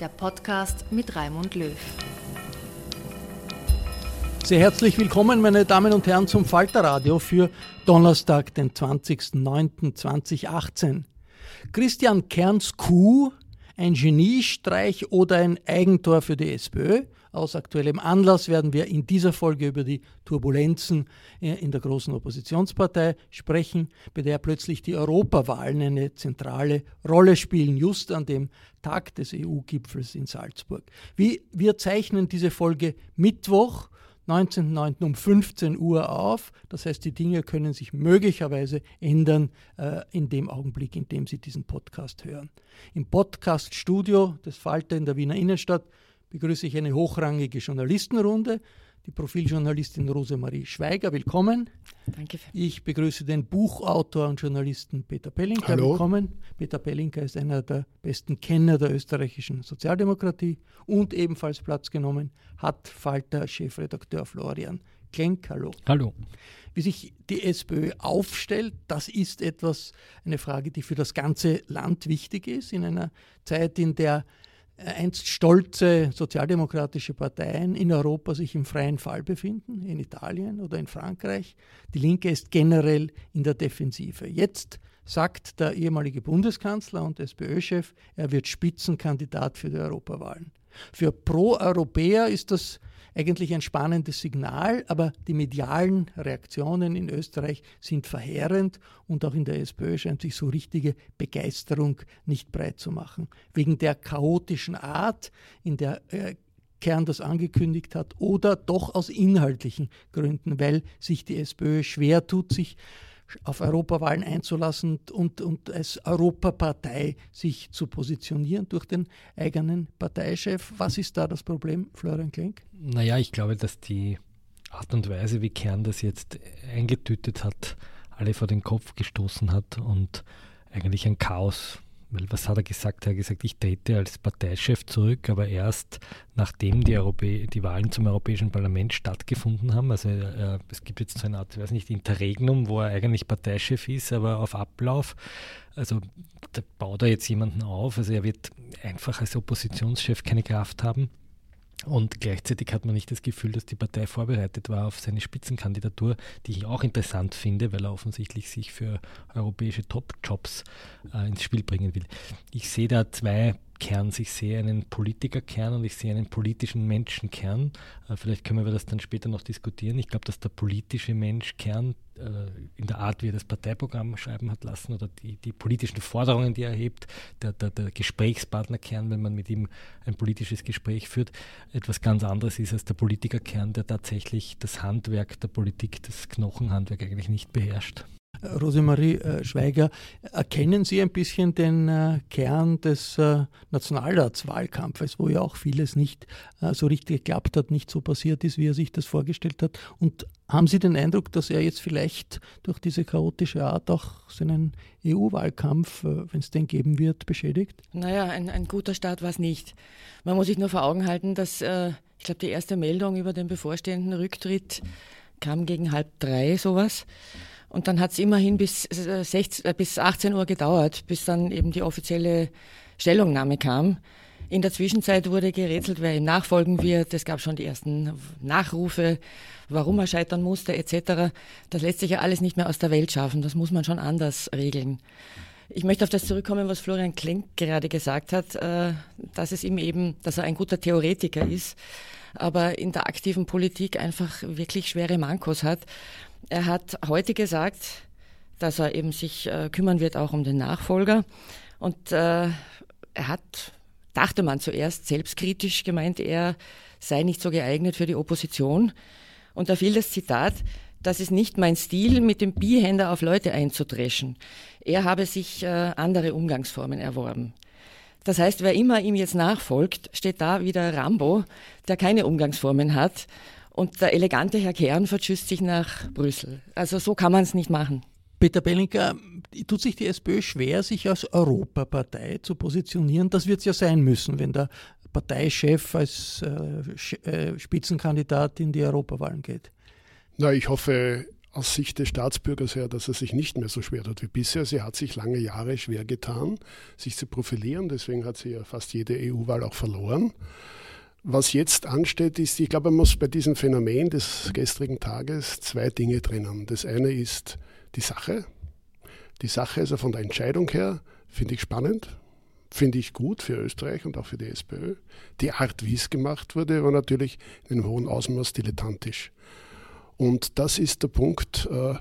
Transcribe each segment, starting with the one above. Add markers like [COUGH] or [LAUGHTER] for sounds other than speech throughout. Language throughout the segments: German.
der Podcast mit Raimund Löw. Sehr herzlich willkommen, meine Damen und Herren, zum Falterradio für Donnerstag, den 20.09.2018. Christian Kerns Kuh, ein Geniestreich oder ein Eigentor für die SPÖ? Aus aktuellem Anlass werden wir in dieser Folge über die Turbulenzen äh, in der großen Oppositionspartei sprechen, bei der plötzlich die Europawahlen eine zentrale Rolle spielen, just an dem Tag des EU-Gipfels in Salzburg. Wir zeichnen diese Folge Mittwoch, 19.09. um 15 Uhr auf. Das heißt, die Dinge können sich möglicherweise ändern äh, in dem Augenblick, in dem Sie diesen Podcast hören. Im Podcaststudio des Falter in der Wiener Innenstadt begrüße ich eine hochrangige Journalistenrunde. Die Profiljournalistin Rosemarie Schweiger, willkommen. Danke. Ich begrüße den Buchautor und Journalisten Peter Pellinker, Hallo. willkommen. Peter Pellinker ist einer der besten Kenner der österreichischen Sozialdemokratie und ebenfalls Platz genommen hat Falter Chefredakteur Florian Klenk. Hallo. Hallo. Wie sich die SPÖ aufstellt, das ist etwas, eine Frage, die für das ganze Land wichtig ist, in einer Zeit, in der einst stolze sozialdemokratische Parteien in Europa sich im freien Fall befinden, in Italien oder in Frankreich. Die Linke ist generell in der Defensive. Jetzt sagt der ehemalige Bundeskanzler und SPÖ-Chef, er wird Spitzenkandidat für die Europawahlen. Für Pro-Europäer ist das eigentlich ein spannendes Signal, aber die medialen Reaktionen in Österreich sind verheerend und auch in der SPÖ scheint sich so richtige Begeisterung nicht breit zu machen. Wegen der chaotischen Art, in der äh, Kern das angekündigt hat, oder doch aus inhaltlichen Gründen, weil sich die SPÖ schwer tut, sich auf Europawahlen einzulassen und, und als Europapartei sich zu positionieren durch den eigenen Parteichef. Was ist da das Problem, Florian Klenk? Naja, ich glaube, dass die Art und Weise, wie Kern das jetzt eingetütet hat, alle vor den Kopf gestoßen hat und eigentlich ein Chaos weil was hat er gesagt? Er hat gesagt, ich trete als Parteichef zurück, aber erst nachdem die, Europä die Wahlen zum Europäischen Parlament stattgefunden haben. Also äh, es gibt jetzt so eine Art, ich weiß nicht, Interregnum, wo er eigentlich Parteichef ist, aber auf Ablauf. Also da baut er jetzt jemanden auf. Also er wird einfach als Oppositionschef keine Kraft haben. Und gleichzeitig hat man nicht das Gefühl, dass die Partei vorbereitet war auf seine Spitzenkandidatur, die ich auch interessant finde, weil er offensichtlich sich für europäische Top-Jobs äh, ins Spiel bringen will. Ich sehe da zwei Kerns. Ich sehe einen Politikerkern und ich sehe einen politischen Menschenkern. Äh, vielleicht können wir das dann später noch diskutieren. Ich glaube, dass der politische Menschkern äh, in der Art, wie er das Parteiprogramm schreiben hat lassen oder die, die politischen Forderungen, die er erhebt, der, der, der Gesprächspartnerkern, wenn man mit ihm ein politisches Gespräch führt, etwas ganz anderes ist als der Politikerkern, der tatsächlich das Handwerk der Politik, das Knochenhandwerk eigentlich nicht beherrscht. Rosemarie äh, Schweiger, erkennen Sie ein bisschen den äh, Kern des äh, Nationalratswahlkampfes, wo ja auch vieles nicht so richtig geklappt hat, nicht so passiert ist, wie er sich das vorgestellt hat? Und haben Sie den Eindruck, dass er jetzt vielleicht durch diese chaotische Art auch seinen EU-Wahlkampf, wenn es den geben wird, beschädigt? Naja, ein, ein guter Start war es nicht. Man muss sich nur vor Augen halten, dass ich glaube, die erste Meldung über den bevorstehenden Rücktritt kam gegen halb drei, sowas. Und dann hat es immerhin bis, 16, äh, äh, bis 18 Uhr gedauert, bis dann eben die offizielle Stellungnahme kam. In der Zwischenzeit wurde gerätselt, wer ihm nachfolgen wird. Es gab schon die ersten Nachrufe, warum er scheitern musste, etc. Das lässt sich ja alles nicht mehr aus der Welt schaffen. Das muss man schon anders regeln. Ich möchte auf das zurückkommen, was Florian Klenk gerade gesagt hat, äh, dass es ihm eben, dass er ein guter Theoretiker ist, aber in der aktiven Politik einfach wirklich schwere Mankos hat. Er hat heute gesagt, dass er eben sich äh, kümmern wird auch um den Nachfolger. Und äh, er hat, dachte man zuerst, selbstkritisch gemeint, er sei nicht so geeignet für die Opposition. Und da fiel das Zitat, das ist nicht mein Stil, mit dem Bihänder auf Leute einzudreschen. Er habe sich äh, andere Umgangsformen erworben. Das heißt, wer immer ihm jetzt nachfolgt, steht da wie der Rambo, der keine Umgangsformen hat und der elegante Herr Kern verschüsst sich nach Brüssel. Also so kann man es nicht machen. Peter Bellinger, tut sich die SPÖ schwer, sich als Europapartei zu positionieren? Das wird es ja sein müssen, wenn der Parteichef als äh, äh, Spitzenkandidat in die Europawahlen geht. Na, ich hoffe aus Sicht des Staatsbürgers her, dass er sich nicht mehr so schwer tut wie bisher. Sie hat sich lange Jahre schwer getan, sich zu profilieren. Deswegen hat sie ja fast jede EU-Wahl auch verloren. Was jetzt ansteht, ist, ich glaube, man muss bei diesem Phänomen des gestrigen Tages zwei Dinge trennen. Das eine ist die Sache. Die Sache, also von der Entscheidung her, finde ich spannend, finde ich gut für Österreich und auch für die SPÖ. Die Art, wie es gemacht wurde, war natürlich in einem hohen Ausmaß dilettantisch. Und das ist der Punkt, äh,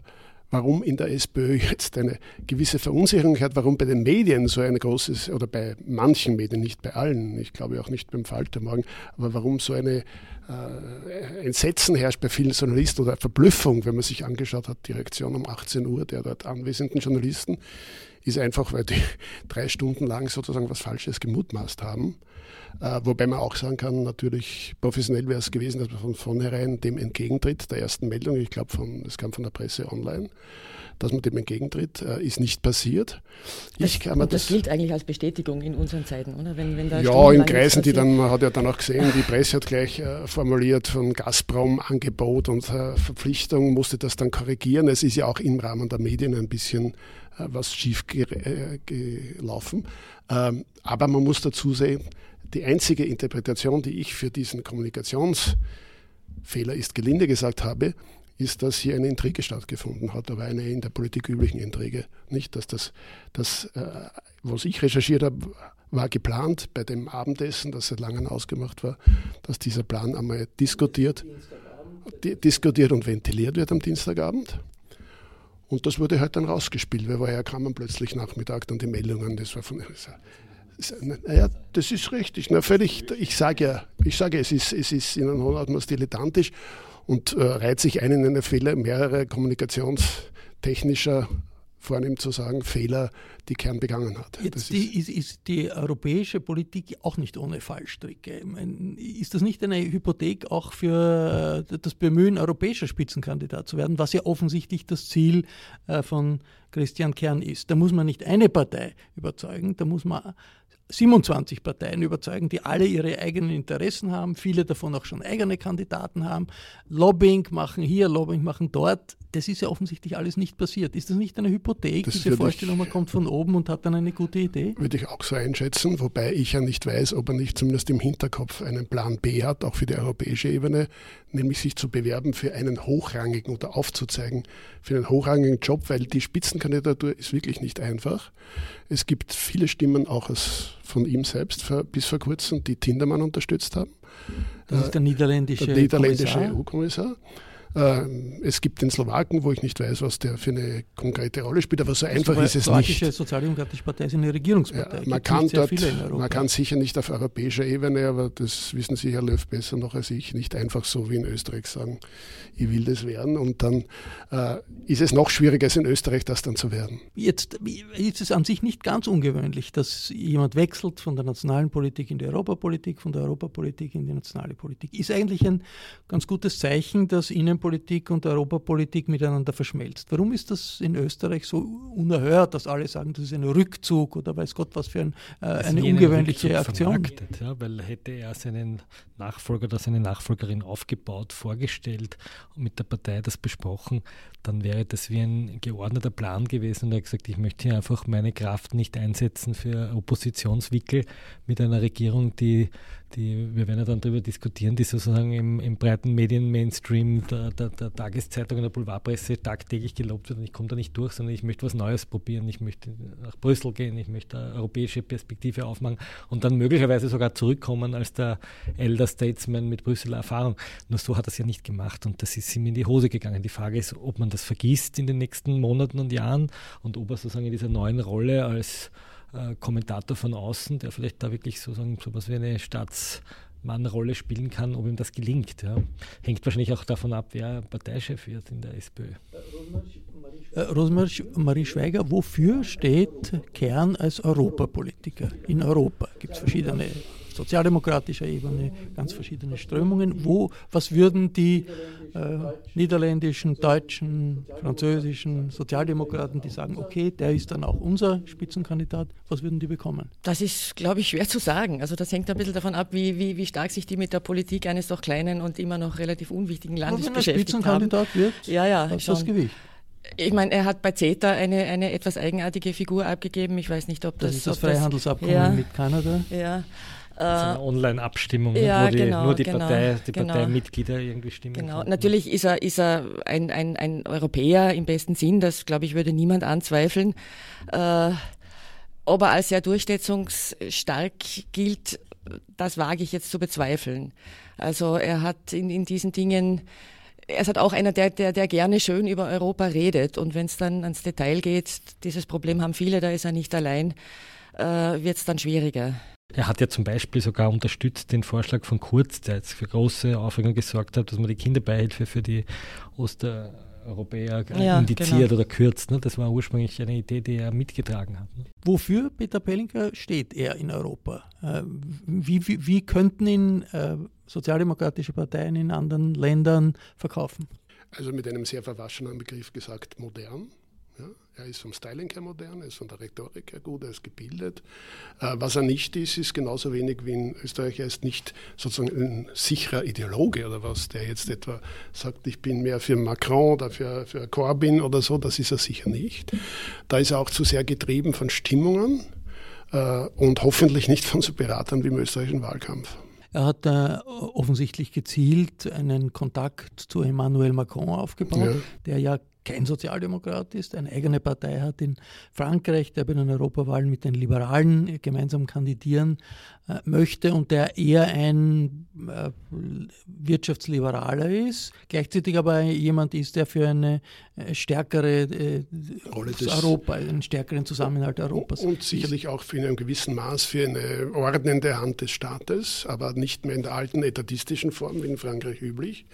warum in der SPÖ [LAUGHS] jetzt eine gewisse Verunsicherung hat, warum bei den Medien so ein großes, oder bei manchen Medien, nicht bei allen, ich glaube auch nicht beim Falter morgen, aber warum so eine äh, Entsetzen herrscht bei vielen Journalisten oder Verblüffung, wenn man sich angeschaut hat, die Reaktion um 18 Uhr der dort anwesenden Journalisten, ist einfach, weil die [LAUGHS] drei Stunden lang sozusagen was Falsches gemutmaßt haben. Äh, wobei man auch sagen kann, natürlich professionell wäre es gewesen, dass man von vornherein dem entgegentritt, der ersten Meldung, ich glaube, das kam von der Presse online, dass man dem entgegentritt, äh, ist nicht passiert. Das, das, das, gilt eigentlich als Bestätigung in unseren Zeiten, oder? Wenn, wenn ja, in Kreisen, die dann, man hat ja dann auch gesehen, die Presse hat gleich äh, formuliert von Gazprom Angebot und äh, Verpflichtung, musste das dann korrigieren. Es ist ja auch im Rahmen der Medien ein bisschen was schief äh, gelaufen. Ähm, aber man muss dazu sehen, die einzige Interpretation, die ich für diesen Kommunikationsfehler ist gelinde gesagt habe, ist, dass hier eine Intrige stattgefunden hat, aber eine in der Politik üblichen Intrige. Nicht, dass das, das äh, was ich recherchiert habe, war geplant bei dem Abendessen, das seit langem ausgemacht war, dass dieser Plan einmal diskutiert, diskutiert und ventiliert wird am Dienstagabend. Und das wurde halt dann rausgespielt, weil woher kamen plötzlich Nachmittag dann die Meldungen, das war von naja, das ist richtig. Na, völlig, ich sage ja, ich sage, es ist, es ist in einem hohen Ausmaß dilettantisch und äh, reiht sich ein in eine Fehler mehrerer kommunikationstechnischer vornehm zu sagen, Fehler, die Kern begangen hat. Jetzt die, ist, ist, die europäische Politik auch nicht ohne Fallstricke. Meine, ist das nicht eine Hypothek auch für äh, das Bemühen, europäischer Spitzenkandidat zu werden, was ja offensichtlich das Ziel äh, von Christian Kern ist? Da muss man nicht eine Partei überzeugen, da muss man 27 Parteien überzeugen, die alle ihre eigenen Interessen haben, viele davon auch schon eigene Kandidaten haben, Lobbying machen hier, Lobbying machen dort. Das ist ja offensichtlich alles nicht passiert. Ist das nicht eine Hypothek, das diese Vorstellung, man kommt von oben und hat dann eine gute Idee? Würde ich auch so einschätzen, wobei ich ja nicht weiß, ob er nicht zumindest im Hinterkopf einen Plan B hat, auch für die europäische Ebene, nämlich sich zu bewerben für einen hochrangigen oder aufzuzeigen für einen hochrangigen Job, weil die Spitzenkandidatur ist wirklich nicht einfach. Es gibt viele Stimmen auch aus, von ihm selbst für, bis vor kurzem, die Tindermann unterstützt haben. Das ist der niederländische, der niederländische EU-Kommissar. Ähm, es gibt den Slowaken, wo ich nicht weiß, was der für eine konkrete Rolle spielt, aber so einfach ist es nicht. Die Sozialdemokratische Partei ist eine Regierungspartei. Ja, man, kann dort, man kann sicher nicht auf europäischer Ebene, aber das wissen Sie, Herr Löw, besser noch als ich, nicht einfach so wie in Österreich sagen, ich will das werden. Und dann äh, ist es noch schwieriger als in Österreich, das dann zu werden. Jetzt ist es an sich nicht ganz ungewöhnlich, dass jemand wechselt von der nationalen Politik in die Europapolitik, von der Europapolitik in die nationale Politik. Ist eigentlich ein ganz gutes Zeichen, dass Ihnen Innenpolitik und Europapolitik miteinander verschmelzt. Warum ist das in Österreich so unerhört, dass alle sagen, das ist ein Rückzug oder weiß Gott was für ein, äh, eine ungewöhnliche Aktion? Ja, weil hätte er seinen Nachfolger oder seine Nachfolgerin aufgebaut, vorgestellt und mit der Partei das besprochen, dann wäre das wie ein geordneter Plan gewesen und er hat gesagt, ich möchte hier einfach meine Kraft nicht einsetzen für Oppositionswickel mit einer Regierung, die, die wir werden ja dann darüber diskutieren, die sozusagen im, im breiten Medien-Mainstream der, der, der Tageszeitung und der Boulevardpresse tagtäglich gelobt wird und ich komme da nicht durch, sondern ich möchte was Neues probieren, ich möchte nach Brüssel gehen, ich möchte eine europäische Perspektive aufmachen und dann möglicherweise sogar zurückkommen als der Elder Statesman mit Brüsseler Erfahrung. Nur so hat er es ja nicht gemacht und das ist ihm in die Hose gegangen. Die Frage ist, ob man man das vergisst in den nächsten Monaten und Jahren und ob er sozusagen in dieser neuen Rolle als äh, Kommentator von außen, der vielleicht da wirklich sozusagen sowas wie eine Staatsmannrolle spielen kann, ob ihm das gelingt. Ja. Hängt wahrscheinlich auch davon ab, wer Parteichef wird in der SPÖ. Äh, Rosemarie Schweiger, wofür steht Kern als Europapolitiker in Europa? Gibt es verschiedene sozialdemokratischer Ebene, ganz verschiedene Strömungen. Wo, was würden die äh, niederländischen, deutschen, französischen Sozialdemokraten, die sagen, okay, der ist dann auch unser Spitzenkandidat, was würden die bekommen? Das ist, glaube ich, schwer zu sagen. Also das hängt ein bisschen davon ab, wie, wie, wie stark sich die mit der Politik eines doch kleinen und immer noch relativ unwichtigen Landes wenn beschäftigt Spitzenkandidat haben. wird, ja, ja, was das Gewicht? Ich meine, er hat bei CETA eine, eine etwas eigenartige Figur abgegeben. Ich weiß nicht, ob das. Das ist das Freihandelsabkommen ja, mit Kanada. Ja. Eine Online-Abstimmung, ja, wo die, genau, nur die, genau, Partei, die genau. Parteimitglieder irgendwie stimmen. Genau, können. natürlich ist er, ist er ein, ein, ein Europäer im besten Sinn, das glaube ich würde niemand anzweifeln. Äh, ob er als sehr durchsetzungsstark gilt, das wage ich jetzt zu bezweifeln. Also er hat in, in diesen Dingen er ist halt auch einer, der, der, der gerne schön über Europa redet. Und wenn es dann ans Detail geht, dieses Problem haben viele, da ist er nicht allein, äh, wird es dann schwieriger. Er hat ja zum Beispiel sogar unterstützt den Vorschlag von Kurz, der jetzt für große Aufregung gesorgt hat, dass man die Kinderbeihilfe für die Osteuropäer Ja, indiziert genau. oder kürzt. Ne? Das war ursprünglich eine Idee, die er mitgetragen hat. Ne? Wofür, Peter Pellinger, steht er in Europa? Äh, Wie, wie, wie könnten ihn äh, sozialdemokratische Parteien in anderen Ländern verkaufen? Also mit einem sehr verwaschenen Begriff gesagt, modern. Er ist vom Styling her modern, er ist von der Rhetorik her gut, er ist gebildet. Äh, was er nicht ist, ist genauso wenig wie in Österreich. Er ist nicht sozusagen ein sicherer Ideologe oder was, der jetzt etwa sagt, ich bin mehr für Macron oder für, für Corbyn oder so. Das ist er sicher nicht. Da ist er auch zu sehr getrieben von Stimmungen äh, und hoffentlich nicht von so Beratern wie im österreichischen Wahlkampf. Er hat äh, offensichtlich gezielt einen Kontakt zu Emmanuel Macron aufgebaut, Ja. der ja kein Sozialdemokrat ist, eine eigene Partei hat in Frankreich, der bei den Europawahlen mit den Liberalen gemeinsam kandidieren möchte und der eher ein äh, Wirtschaftsliberaler ist, gleichzeitig aber jemand ist, der für eine äh, stärkere äh, Rolle des- Europa, einen stärkeren Zusammenhalt Europas Und sicherlich auch für in einem gewissen Maß für eine ordnende Hand des Staates, aber nicht mehr in der alten etatistischen Form wie in Frankreich üblich.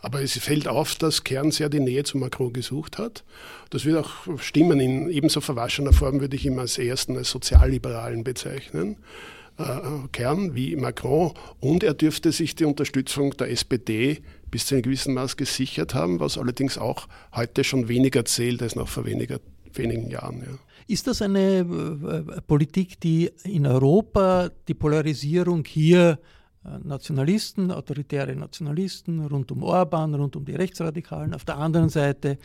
Aber es fällt auf, dass Kern sehr die Nähe zu Macron gesucht hat. Das wird auch stimmen. In ebenso verwaschener Form würde ich ihn als ersten als Sozialliberalen bezeichnen. Äh, Kern wie Macron. Und er dürfte sich die Unterstützung der SPD bis zu einem gewissen Maß gesichert haben, was allerdings auch heute schon weniger zählt als noch vor weniger, wenigen Jahren. Ja. Ist das eine äh, Politik, die in Europa die Polarisierung hier äh, Nationalisten, autoritäre Nationalisten rund um Orban, rund um die Rechtsradikalen, auf der anderen Seite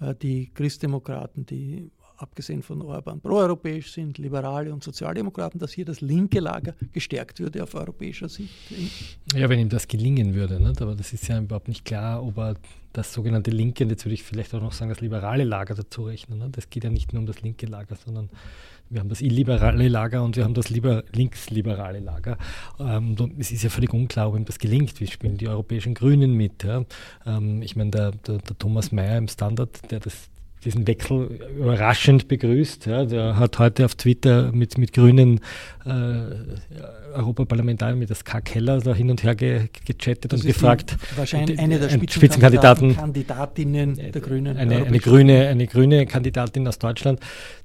äh, die Christdemokraten, die abgesehen von Orban, proeuropäisch sind, Liberale und Sozialdemokraten, dass hier das linke Lager gestärkt würde auf europäischer Sicht? Ja, wenn ihm das gelingen würde. Nicht? Aber das ist ja überhaupt nicht klar, ob er das sogenannte linke, und jetzt würde ich vielleicht auch noch sagen, das liberale Lager dazu rechnen. Ne? Das geht ja nicht nur um das linke Lager, sondern wir haben das illiberale Lager und wir haben das lieber linksliberale Lager. Ähm, es ist ja völlig unklar, ob ihm das gelingt. Wie spielen die europäischen Grünen mit? Ja? Ähm, ich meine, der, der, der Thomas Mayer im Standard, der das diesen Wechsel überraschend begrüßt. Ja. Der hat heute auf Twitter mit, mit grünen äh, Europaparlamentariern, mit das K. Keller, da hin und her ge, gechattet das und gefragt. Wahrscheinlich eine der Spitzenkandidaten, Kandidatinnen der Grünen. Eine, eine, grüne, eine grüne Kandidatin aus Deutschland,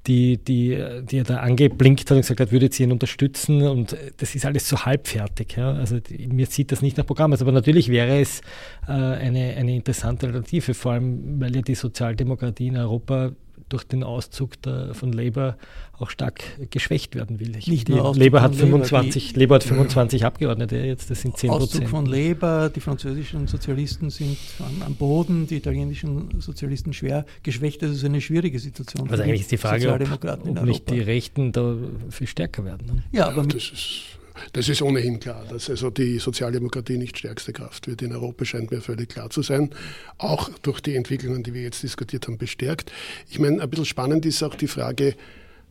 die, die, die er da angeblinkt hat und gesagt hat, würde sie ihn unterstützen. Und das ist alles so halbfertig. Ja. Also die, mir sieht das nicht nach Programm aus. Aber natürlich wäre es äh, eine, eine interessante Alternative, vor allem weil ja die Sozialdemokratie in Europa durch den Auszug der, von Labour auch stark geschwächt werden will. Ich Nicht nur Labour hat 25, Labour, hat 25 Abgeordnete jetzt, das sind 10 Auszug von Labour, die französischen Sozialisten sind am, am, Boden, die italienischen Sozialisten schwer geschwächt. Das ist eine schwierige Situation. Also eigentlich ist die Frage, ob, ob nicht die Rechten da viel stärker werden. Ne? Ja, aber das ist das ist ohnehin klar, dass also die Sozialdemokratie nicht stärkste Kraft wird in Europa, scheint mir völlig klar zu sein. Auch durch die Entwicklungen, die wir jetzt diskutiert haben, bestärkt. Ich meine, ein bisschen spannend ist auch die Frage,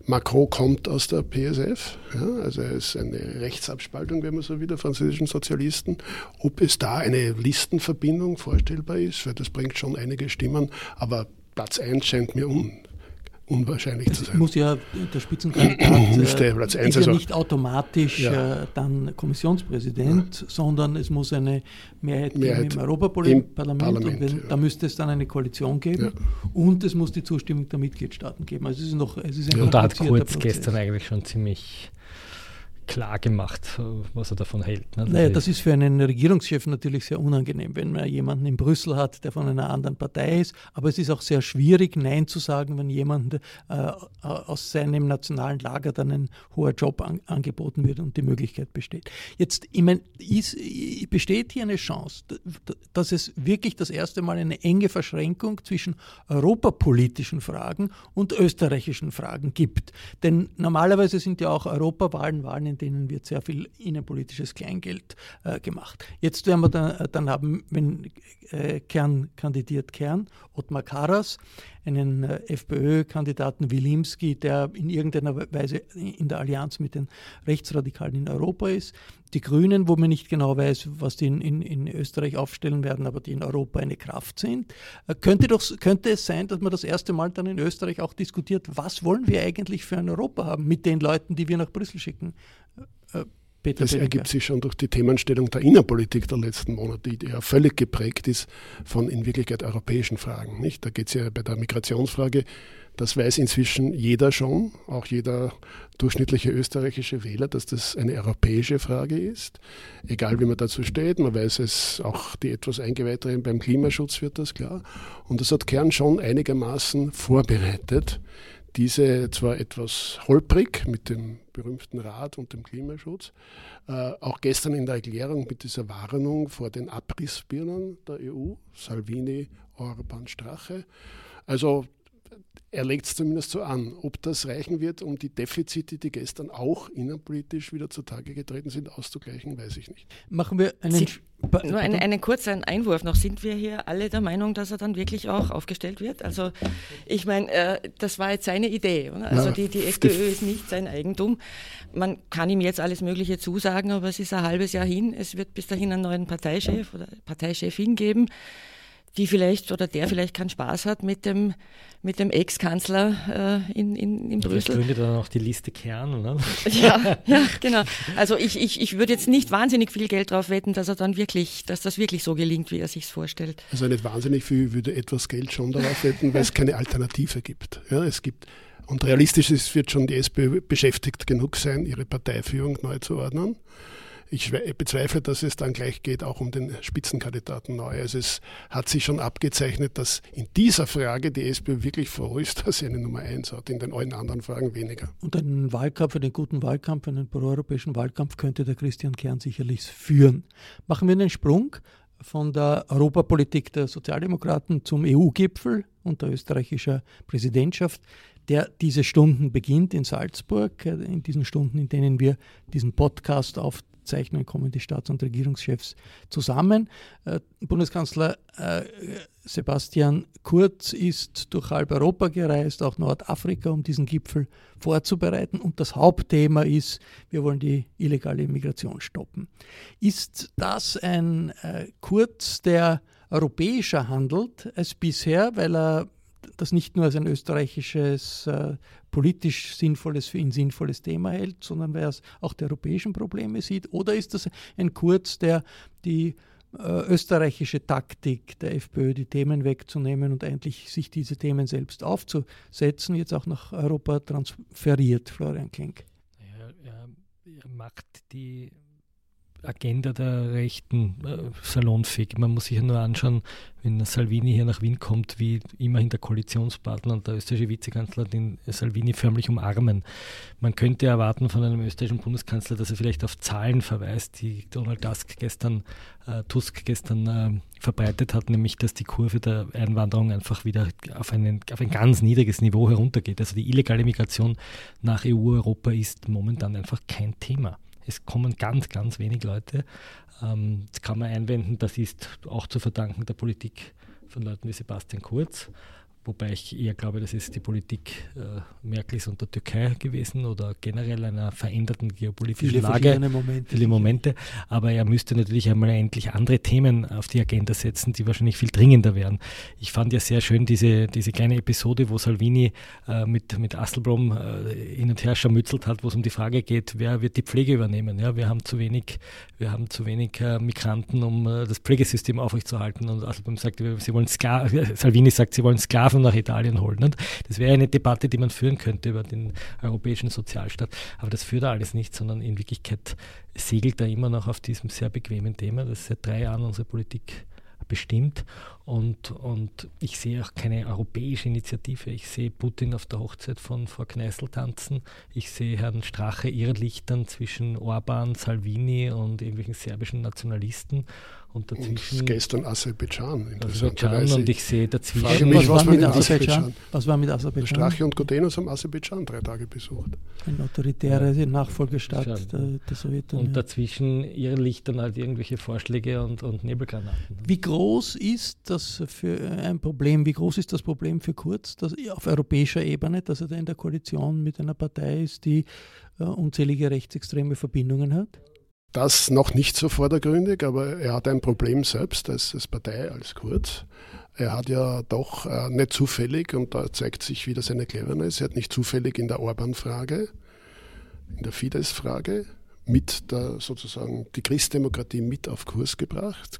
Macron kommt aus der PSF, ja, also er ist eine Rechtsabspaltung, wenn man so will, der französischen Sozialisten. Ob es da eine Listenverbindung vorstellbar ist, weil das bringt schon einige Stimmen, aber Platz 1 scheint mir un unwahrscheinlich es zu sein. muss ja der Spitzenkandidat Müsste [CLEARS THROAT] äh, Platz 1 ist ja nicht automatisch ja. äh, dann Kommissionspräsident, ja. sondern es muss eine Mehrheit, Mehrheit geben im Europaparlament. Parlament, und wenn, ja. Da müsste es dann eine Koalition geben und es muss die Zustimmung der Mitgliedstaaten geben. Also es ist noch es ist ein Und da hat Kurz Prozess. gestern eigentlich schon ziemlich klar gemacht, was er davon hält. Ne? Naja, das ist für einen Regierungschef natürlich sehr unangenehm, wenn man jemanden in Brüssel hat, der von einer anderen Partei ist. Aber es ist auch sehr schwierig, Nein zu sagen, wenn jemand äh, aus seinem nationalen Lager dann ein hoher Job an, angeboten wird und die Möglichkeit besteht. Jetzt, ich meine, ist, besteht hier eine Chance, dass es wirklich das erste Mal eine enge Verschränkung zwischen europapolitischen Fragen und österreichischen Fragen gibt. Denn normalerweise sind ja auch Europawahlen Wahlen, in denen wird sehr viel innenpolitisches Kleingeld äh, gemacht. Jetzt werden wir dann, dann haben, wenn äh, Kern kandidiert Kern, Ottmar Karas, einen äh, FPÖ-Kandidaten Wilimski, der in irgendeiner Weise in der Allianz mit den Rechtsradikalen in Europa ist. Die Grünen, wo man nicht genau weiß, was die in, in, in Österreich aufstellen werden, aber die in Europa eine Kraft sind. Äh, könnte, doch, könnte es sein, dass man das erste Mal dann in Österreich auch diskutiert, was wollen wir eigentlich für ein Europa haben mit den Leuten, die wir nach Brüssel schicken? Peter das Benecke. ergibt sich schon durch die Themenstellung der Innenpolitik der letzten Monate, die ja völlig geprägt ist von in Wirklichkeit europäischen Fragen. Nicht? Da geht es ja bei der Migrationsfrage, das weiß inzwischen jeder schon, auch jeder durchschnittliche österreichische Wähler, dass das eine europäische Frage ist. Egal wie man dazu steht, man weiß es, auch die etwas Eingeweihten beim Klimaschutz wird das klar. Und das hat Kern schon einigermaßen vorbereitet diese zwar etwas holprig mit dem berühmten Rat und dem Klimaschutz, äh, auch gestern in der Erklärung mit dieser Warnung vor den Abrissbirnen der EU, Salvini, Orban, Strache. Also er legt es zumindest so an. Ob das reichen wird, um die Defizite, die gestern auch innenpolitisch wieder zutage getreten sind, auszugleichen, weiß ich nicht. Machen wir einen. Sie, nur einen, einen kurzen Einwurf noch. Sind wir hier alle der Meinung, dass er dann wirklich auch aufgestellt wird? Also, ich meine, äh, das war jetzt seine Idee. Oder? Also, die, die FPÖ ist nicht sein Eigentum. Man kann ihm jetzt alles Mögliche zusagen, aber es ist ein halbes Jahr hin. Es wird bis dahin einen neuen Parteichef oder Parteichefin geben die vielleicht oder der vielleicht keinen Spaß hat mit dem, mit dem Ex-Kanzler äh, in, in, in Brüssel. gründet dann auch die Liste Kern, oder? [LAUGHS] Ja, ja genau. Also ich, ich, ich würde jetzt nicht wahnsinnig viel Geld darauf wetten, dass er dann wirklich, dass das wirklich so gelingt, wie er sich vorstellt. Also nicht wahnsinnig viel, würde etwas Geld schon darauf wetten, weil es keine Alternative gibt. Ja, es gibt und realistisch ist, wird schon die SPÖ beschäftigt genug sein, ihre Parteiführung neu zu ordnen. Ich bezweifle, dass es dann gleich geht, auch um den Spitzenkandidaten neu. Also es hat sich schon abgezeichnet, dass in dieser Frage die SPÖ wirklich froh ist, [LAUGHS] dass sie eine Nummer eins hat, in den allen anderen Fragen weniger. Und einen Wahlkampf, einen guten Wahlkampf, einen proeuropäischen Wahlkampf könnte der Christian Kern sicherlich führen. Machen wir einen Sprung von der Europapolitik der Sozialdemokraten zum EU-Gipfel unter österreichischer Präsidentschaft der diese Stunden beginnt in Salzburg. Äh, in diesen Stunden, in denen wir diesen Podcast aufzeichnen, kommen die Staats- und Regierungschefs zusammen. Äh, Bundeskanzler äh, Sebastian Kurz ist durch halb Europa gereist, auch Nordafrika, um diesen Gipfel vorzubereiten. Und das Hauptthema ist, wir wollen die illegale Immigration stoppen. Ist das ein Kurz, der europäischer handelt als bisher, weil er das nicht nur als ein österreichisches, äh, politisch sinnvolles, für ihn sinnvolles Thema hält, sondern weil er auch die europäischen Probleme sieht? Oder ist das ein Kurz, der die äh, österreichische Taktik der FPÖ, die Themen wegzunehmen und eigentlich sich diese Themen selbst aufzusetzen, jetzt auch nach Europa transferiert, Florian Klenk? Ja, er macht die Agenda der Rechten äh, salonfähig. Man muss sich ja nur anschauen, wenn Salvini hier nach Wien kommt, wie immerhin der Koalitionspartner und der österreichische Vizekanzler den Salvini förmlich umarmen. Man könnte erwarten von einem österreichischen Bundeskanzler, dass er vielleicht auf Zahlen verweist, die Donald Tusk gestern, äh, Tusk gestern äh, verbreitet hat, nämlich dass die Kurve der Einwanderung einfach wieder auf, einen, auf ein ganz niedriges Niveau heruntergeht. Also die illegale Migration nach EU-Europa ist momentan einfach kein Thema. Es kommen ganz, ganz wenig Leute. Ähm, jetzt kann man einwenden, das ist auch zu verdanken der Politik von Leuten wie Sebastian Kurz. Wobei ich eher glaube, das ist die Politik äh, Merkels und der Türkei gewesen oder generell einer veränderten geopolitischen viele Lage. Momente. Viele Momente. Aber er müsste natürlich einmal endlich andere Themen auf die Agenda setzen, die wahrscheinlich viel dringender wären. Ich fand ja sehr schön diese, diese kleine Episode, wo Salvini äh, mit, mit Asselblom äh, hin und her scharmützelt hat, wo es um die Frage geht, wer wird die Pflege übernehmen. Ja, wir haben zu wenig, wir haben zu wenig äh, Migranten, um äh, das Pflegesystem aufrechtzuerhalten. Und Asselblom sagt, sie wollen Skla Salvini sagt, sie wollen Sklaven Sklaven nach Italien holen. Und das wäre eine Debatte, die man führen könnte über den europäischen Sozialstaat. Aber das führt alles nicht, sondern in Wirklichkeit segelt er immer noch auf diesem sehr bequemen Thema, das seit drei Jahren unsere Politik bestimmt. Und, und ich sehe auch keine europäische Initiative. Ich sehe Putin auf der Hochzeit von Frau Kneißl tanzen. Ich sehe Herrn Strache irrlichtern zwischen Orban, Salvini und irgendwelchen serbischen Nationalisten. Und dazwischen. Und gestern Aserbaidschan. Aserbaidschan und ich sehe dazwischen. Mich, was, was, war mit Aserbaidschan? was war mit Aserbaidschan? Strache und Gutenos haben Aserbaidschan drei Tage besucht. Ein autoritäre ja. Nachfolgestaat der, der Sowjetunion. Und dazwischen irrlichtern halt irgendwelche Vorschläge und, und Nebelgranaten. Wie groß ist das für ein Problem? Wie groß ist das Problem für Kurz dass auf europäischer Ebene, dass er da in der Koalition mit einer Partei ist, die uh, unzählige rechtsextreme Verbindungen hat? Das noch nicht so vordergründig, aber er hat ein Problem selbst als, als Partei, als Kurz. Er hat ja doch äh, nicht zufällig, und da zeigt sich wieder seine Cleverness, er hat nicht zufällig in der Orban-Frage, in der Fidesz-Frage, mit der sozusagen die Christdemokratie mit auf Kurs gebracht.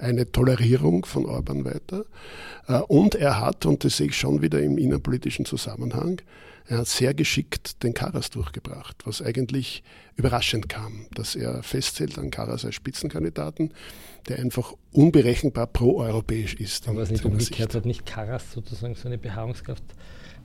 eine Tolerierung von Orban weiter. Äh, und er hat, und das sehe ich schon wieder im innenpolitischen Zusammenhang, er hat sehr geschickt den Karas durchgebracht, was eigentlich überraschend kam, dass er festhält an Karas als Spitzenkandidaten, der einfach unberechenbar proeuropäisch ist. Aber was nicht umgekehrt hat, nicht Karas sozusagen so eine Beharrungskraft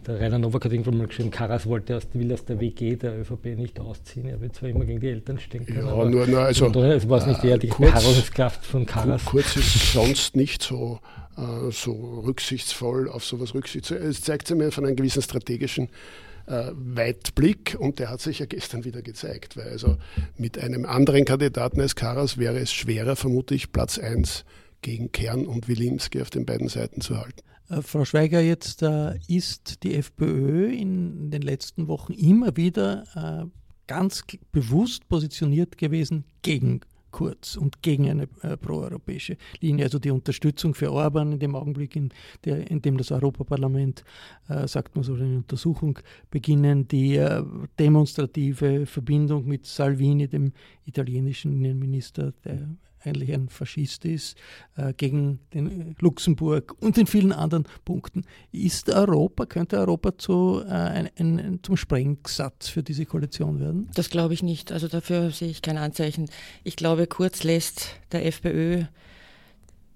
der Rainer Nowak hat irgendwann mal geschrieben, Karas wollte aus, will aus der WG der ÖVP nicht ausziehen. Er will zwar immer gegen die Eltern stecken. Ja, aber nur, nur also, es war es nicht eher die kurz, Beharrungskraft von Karas. Kurz ist [LAUGHS] sonst nicht so, äh, so rücksichtsvoll auf sowas Rücksicht. Es zeigt sich mir von einem gewissen strategischen äh, Weitblick und der hat sich ja gestern wieder gezeigt, weil also mit einem anderen Kandidaten als Karas wäre es schwerer, vermutlich Platz 1 gegen Kern und Wilimski auf den beiden Seiten zu halten. Äh, Frau Schweiger, jetzt äh, ist die FPÖ in den letzten Wochen immer wieder äh, ganz bewusst positioniert gewesen gegen Kurz und gegen eine proeuropäische Linie. Also die Unterstützung für Orban in dem Augenblick, in, der, in dem das Europaparlament, sagt man so, eine Untersuchung beginnen, die demonstrative Verbindung mit Salvini, dem italienischen Innenminister, der eigentlich ein Faschist ist, äh, gegen den Luxemburg und in vielen anderen Punkten. Ist Europa, könnte Europa zu, äh, ein, ein, zum Sprengsatz für diese Koalition werden? Das glaube ich nicht. Also dafür sehe ich kein Anzeichen. Ich glaube, Kurz lässt der FPÖ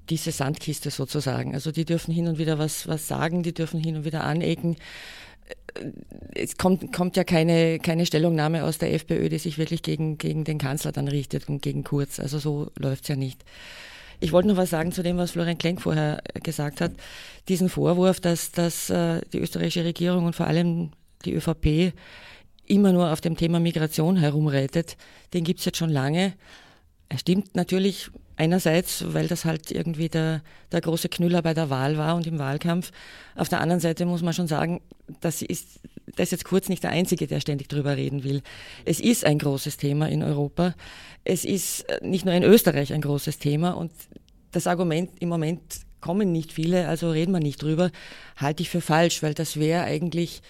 diese Sandkiste sozusagen. Also die dürfen hin und wieder was, was sagen, die dürfen hin und wieder anecken. Es kommt, kommt ja keine, keine Stellungnahme aus der FPÖ, die sich wirklich gegen, gegen den Kanzler dann richtet und gegen Kurz. Also so läuft es ja nicht. Ich wollte noch was sagen zu dem, was Florian Klenk vorher gesagt hat. Diesen Vorwurf, dass, dass äh, die österreichische Regierung und vor allem die ÖVP immer nur auf dem Thema Migration herumreitet, den gibt es jetzt schon lange. Er stimmt natürlich einerseits, weil das halt irgendwie der, der große Knüller bei der Wahl war und im Wahlkampf. Auf der anderen Seite muss man schon sagen, das ist, das ist jetzt kurz nicht der Einzige, der ständig drüber reden will. Es ist ein großes Thema in Europa. Es ist nicht nur in Österreich ein großes Thema und das Argument im Moment kommen nicht viele, also reden wir nicht drüber, halte ich für falsch, weil das wäre eigentlich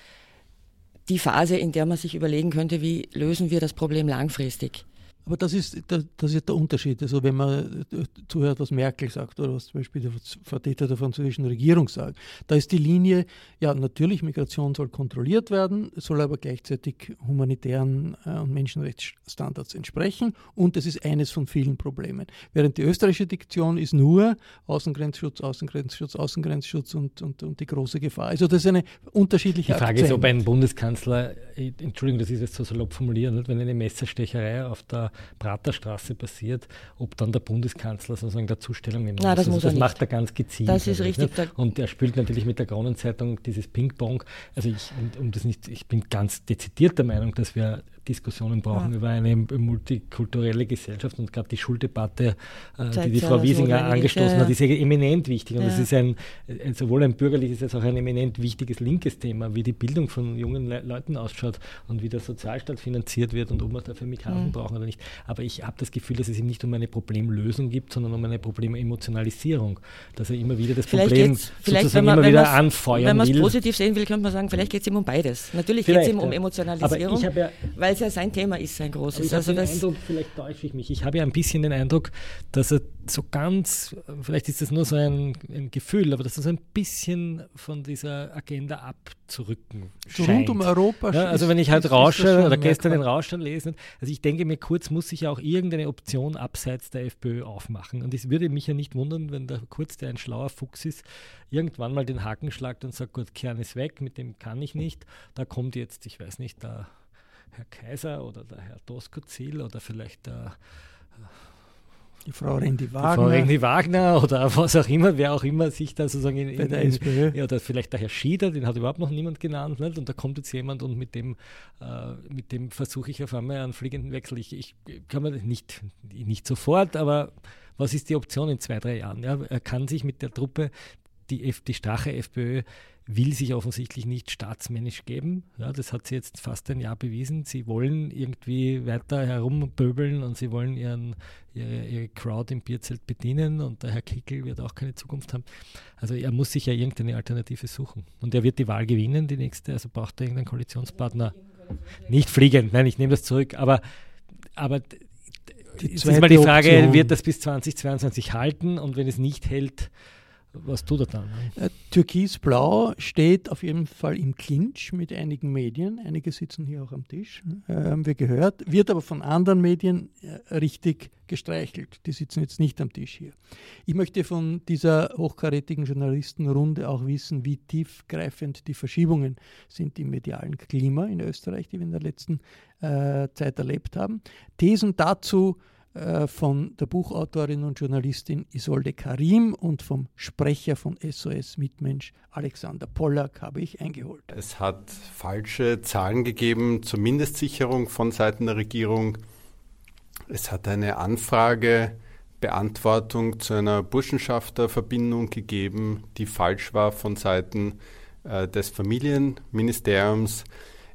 die Phase, in der man sich überlegen könnte, wie lösen wir das Problem langfristig. Aber das ist, das ist der Unterschied. Also wenn man äh, zuhört, was Merkel sagt oder was zum Beispiel der Vertreter der französischen Regierung sagt, da ist die Linie, ja natürlich, Migration soll kontrolliert werden, soll aber gleichzeitig humanitären äh, und Menschenrechtsstandards entsprechen und es ist eines von vielen Problemen. Während die österreichische Diktion ist nur Außengrenzschutz, Außengrenzschutz, Außengrenzschutz und, und, und die große Gefahr. Also das ist eine unterschiedliche Die Frage Akzent. ist, ob ein Bundeskanzler, äh, Entschuldigung, das ist jetzt so salopp formuliert, wenn eine Messerstecherei auf der Praterstraße passiert, ob dann der Bundeskanzler sozusagen der Zustellung nehmen Nein, das muss. Also das er macht er ganz gezielt. Das ist richtig. Nicht? Und er spielt natürlich mit der Kronenzeitung dieses Ping-Pong. Also ich, um das nicht, ich bin ganz dezidiert der Meinung, dass wir Diskussionen brauchen ja. über eine multikulturelle Gesellschaft und gerade die Schuldebatte, äh, die die Frau Wiesinger angestoßen ja. hat, ist ja eminent wichtig. Und das ist ein, sowohl ein bürgerliches als auch ein eminent wichtiges linkes Thema, wie die Bildung von jungen Le Leuten ausschaut und wie der Sozialstaat finanziert wird und ob wir dafür Migranten mhm. brauchen oder nicht. Aber ich habe das Gefühl, dass es ihm nicht um eine Problemlösung gibt, sondern um eine Problememotionalisierung. Dass er immer wieder das vielleicht Problem wenn man, immer wieder anfeuern Wenn man es positiv sehen will, könnte man sagen, vielleicht geht es ihm um beides. Natürlich geht es ihm um Emotionalisierung, ja, weil es ja sein Thema ist, sein großes. Ich also den Eindruck, vielleicht täusche ich mich, ich habe ja ein bisschen den Eindruck, dass er so ganz, vielleicht ist das nur so ein, ein Gefühl, aber dass er so ein bisschen von dieser Agenda abzurücken so scheint. Rund um Europa. Ja, also wenn ich halt Rausche oder gestern den Rausch lesen, also ich denke mir kurz, muss sich ja auch irgendeine Option abseits der FPÖ aufmachen. Und es würde mich ja nicht wundern, wenn der Kurz, der ein schlauer Fuchs ist, irgendwann mal den Haken schlagt und sagt, gut, Kern ist weg, mit dem kann ich nicht. Da kommt jetzt, ich weiß nicht, der Herr Kaiser oder der Herr Doskozil oder vielleicht der die Frau Rendi Wagner. Frau Rendi Wagner oder was auch immer, wer auch immer sich da sozusagen in, in, in ja, oder vielleicht der Herr Schieder, den hat überhaupt noch niemand genannt, nicht? und da kommt jetzt jemand und mit dem, äh, mit dem versuche ich auf einmal einen fliegenden Wechsel. Ich, ich kann mir nicht, nicht sofort, aber was ist die Option in zwei, drei Jahren? Ja, er kann sich mit der Truppe, die, F, die Strache FPÖ, will sich offensichtlich nicht staatsmännisch geben. Ja, das hat sie jetzt fast ein Jahr bewiesen. Sie wollen irgendwie weiter herumpöbeln und sie wollen ihren, ihre, ihre Crowd im Bierzelt bedienen und der Herr Kickel wird auch keine Zukunft haben. Also er muss sich ja irgendeine Alternative suchen. Und er wird die Wahl gewinnen, die nächste, also braucht er irgendeinen Koalitionspartner. Nicht fliegend, nein, ich nehme das zurück, aber, aber die ist mal die Frage, Option. wird das bis 2022 halten und wenn es nicht hält, was tut er dann? Äh, Türkis-Blau steht auf jeden Fall im Clinch mit einigen Medien. Einige sitzen hier auch am Tisch, äh, haben wir gehört. Wird aber von anderen Medien äh, richtig gestreichelt. Die sitzen jetzt nicht am Tisch hier. Ich möchte von dieser hochkarätigen Journalistenrunde auch wissen, wie tiefgreifend die Verschiebungen sind im medialen Klima in Österreich, die wir in der letzten äh, Zeit erlebt haben. Thesen dazu von der Buchautorin und Journalistin Isolde Karim und vom Sprecher von SOS Mitmensch Alexander Pollack habe ich eingeholt. Es hat falsche Zahlen gegeben zur Mindestsicherung von Seiten der Regierung. Es hat eine Anfragebeantwortung zu einer Burschenschafterverbindung gegeben, die falsch war von Seiten äh, des Familienministeriums.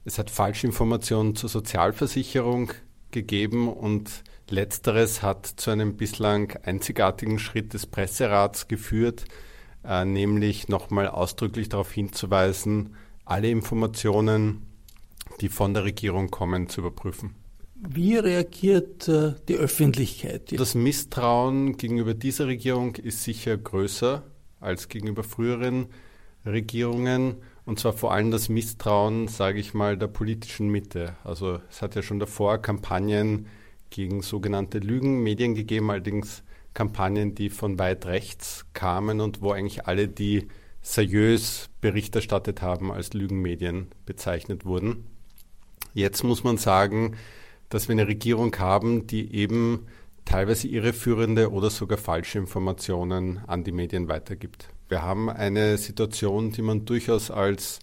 Es hat Falschinformationen zur Sozialversicherung gegeben und Letzteres hat zu einem bislang einzigartigen Schritt des Presserats geführt, äh, nämlich nochmal ausdrücklich darauf hinzuweisen, alle Informationen, die von der Regierung kommen, zu überprüfen. Wie reagiert äh, die Öffentlichkeit? Das Misstrauen gegenüber dieser Regierung ist sicher größer als gegenüber früheren Regierungen. Und zwar vor allem das Misstrauen, sage ich mal, der politischen Mitte. Also es hat ja schon davor Kampagnen gegen sogenannte Lügenmedien gegeben, allerdings Kampagnen, die von weit rechts kamen und wo eigentlich alle, die seriös Bericht erstattet haben, als Lügenmedien bezeichnet wurden. Jetzt muss man sagen, dass wir eine Regierung haben, die eben teilweise irreführende oder sogar falsche Informationen an die Medien weitergibt. Wir haben eine Situation, die man durchaus als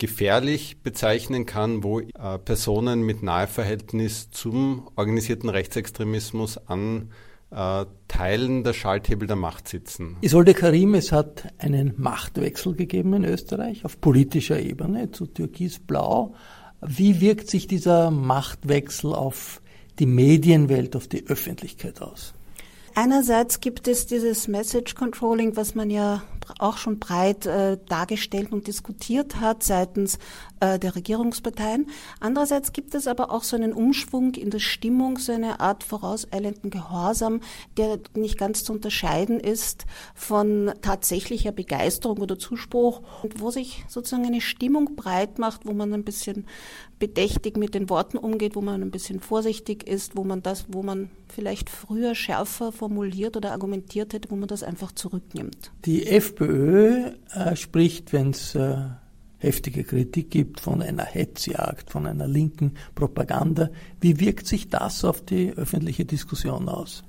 gefährlich bezeichnen kann, wo äh, Personen mit Naheverhältnis zum organisierten Rechtsextremismus an äh, Teilen der Schalthebel der Macht sitzen. Isolde Karim, es hat einen Machtwechsel gegeben in Österreich auf politischer Ebene zu Türkis-Blau. Wie wirkt sich dieser Machtwechsel auf die Medienwelt, auf die Öffentlichkeit aus? Einerseits gibt es dieses Message Controlling, was man ja auch schon breit äh, dargestellt und diskutiert hat seitens äh, der Regierungsparteien. Andererseits gibt es aber auch so einen Umschwung in der Stimmung, so eine Art vorauseilenden Gehorsam, der nicht ganz zu unterscheiden ist von tatsächlicher Begeisterung oder Zuspruch, wo sich sozusagen eine Stimmung breit macht, wo man ein bisschen bedächtig mit den Worten umgeht, wo man ein bisschen vorsichtig ist, wo man das, wo man vielleicht früher schärfer formuliert oder argumentiert hätte, wo man das einfach zurücknimmt. Die FPÖ äh, spricht, wenn es äh, heftige Kritik gibt, von einer Hetzjagd, von einer linken Propaganda. Wie wirkt sich das auf die öffentliche Diskussion aus?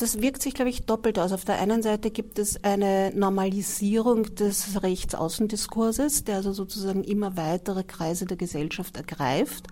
Das wirkt sich, glaube ich, doppelt aus. Auf der einen Seite gibt es eine Normalisierung des Rechtsaußendiskurses, der also sozusagen immer weitere Kreise der Gesellschaft ergreift.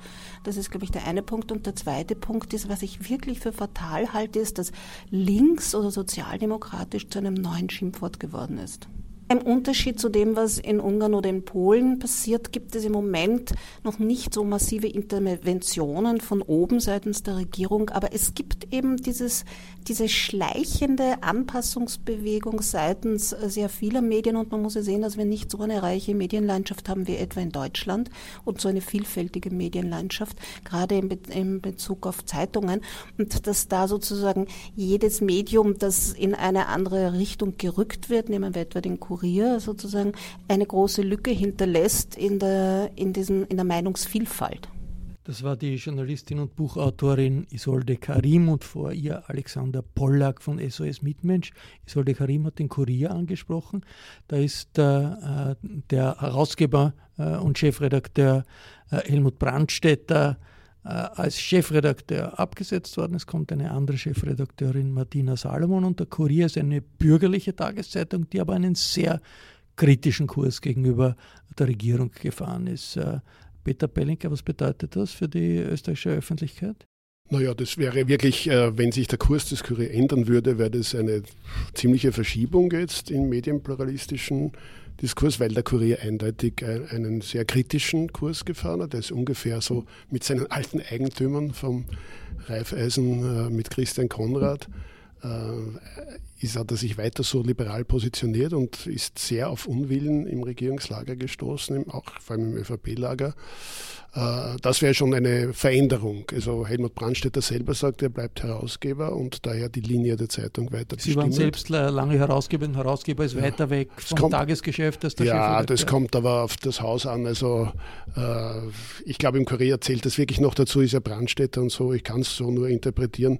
Das ist, glaube ich, der eine Punkt. Und der zweite Punkt ist, was ich wirklich für fatal halte, ist, dass links oder sozialdemokratisch zu einem neuen Schimpfwort geworden ist. Im Unterschied zu dem, was in Ungarn oder in Polen passiert, gibt es im Moment noch nicht so massive Interventionen von oben seitens der Regierung, aber es gibt eben dieses, diese schleichende Anpassungsbewegung seitens sehr vieler Medien. Und man muss ja sehen, dass wir nicht so eine reiche Medienlandschaft haben wie etwa in Deutschland und so eine vielfältige Medienlandschaft, gerade in, Be in Bezug auf Zeitungen. Und dass da sozusagen jedes Medium, das in eine andere Richtung gerückt wird, nehmen wir etwa den Kur Kurier sozusagen eine große Lücke hinterlässt in der, in diesem, in der Meinungsvielfalt. Das war die Journalistin und Buchautorin Isolde Karim und vor ihr Alexander Pollack von SOS Mitmensch. Isolde Karim hat den Kurier angesprochen. Da ist äh, der Herausgeber äh, und Chefredakteur äh, Helmut Brandstetter äh, als Chefredakteur abgesetzt worden. Es kommt eine andere Chefredakteurin, Martina Salomon, und der Kurier ist eine bürgerliche Tageszeitung, die aber einen sehr kritischen Kurs gegenüber der Regierung gefahren ist. Äh, Peter Bellinger, was bedeutet das für die österreichische Öffentlichkeit? Naja, das wäre wirklich, äh, wenn sich der Kurs des Kurier ändern würde, wäre das eine ziemliche Verschiebung jetzt im medienpluralistischen Diskurs, weil der Kurier eindeutig einen sehr kritischen Kurs gefahren hat. Er ist ungefähr so mit seinen alten Eigentümern vom Reifeisen äh, mit Christian Konrad äh, ist, hat er sich weiter so liberal positioniert und ist sehr auf Unwillen im Regierungslager gestoßen, auch vor allem im ÖVP-Lager. Äh, das wäre schon eine Veränderung. Also Helmut Brandstätter selber sagt, er bleibt Herausgeber und daher die Linie der Zeitung weiter Sie bestimmen. waren selbst lange Herausgeber und Herausgeber ist ja. weiter weg vom kommt, Tagesgeschäft als der Ja, das kommt aber auf das Haus an. Also äh, ich glaube, im Kurier zählt das wirklich noch dazu, ist ja Brandstätter und so. Ich kann es so nur interpretieren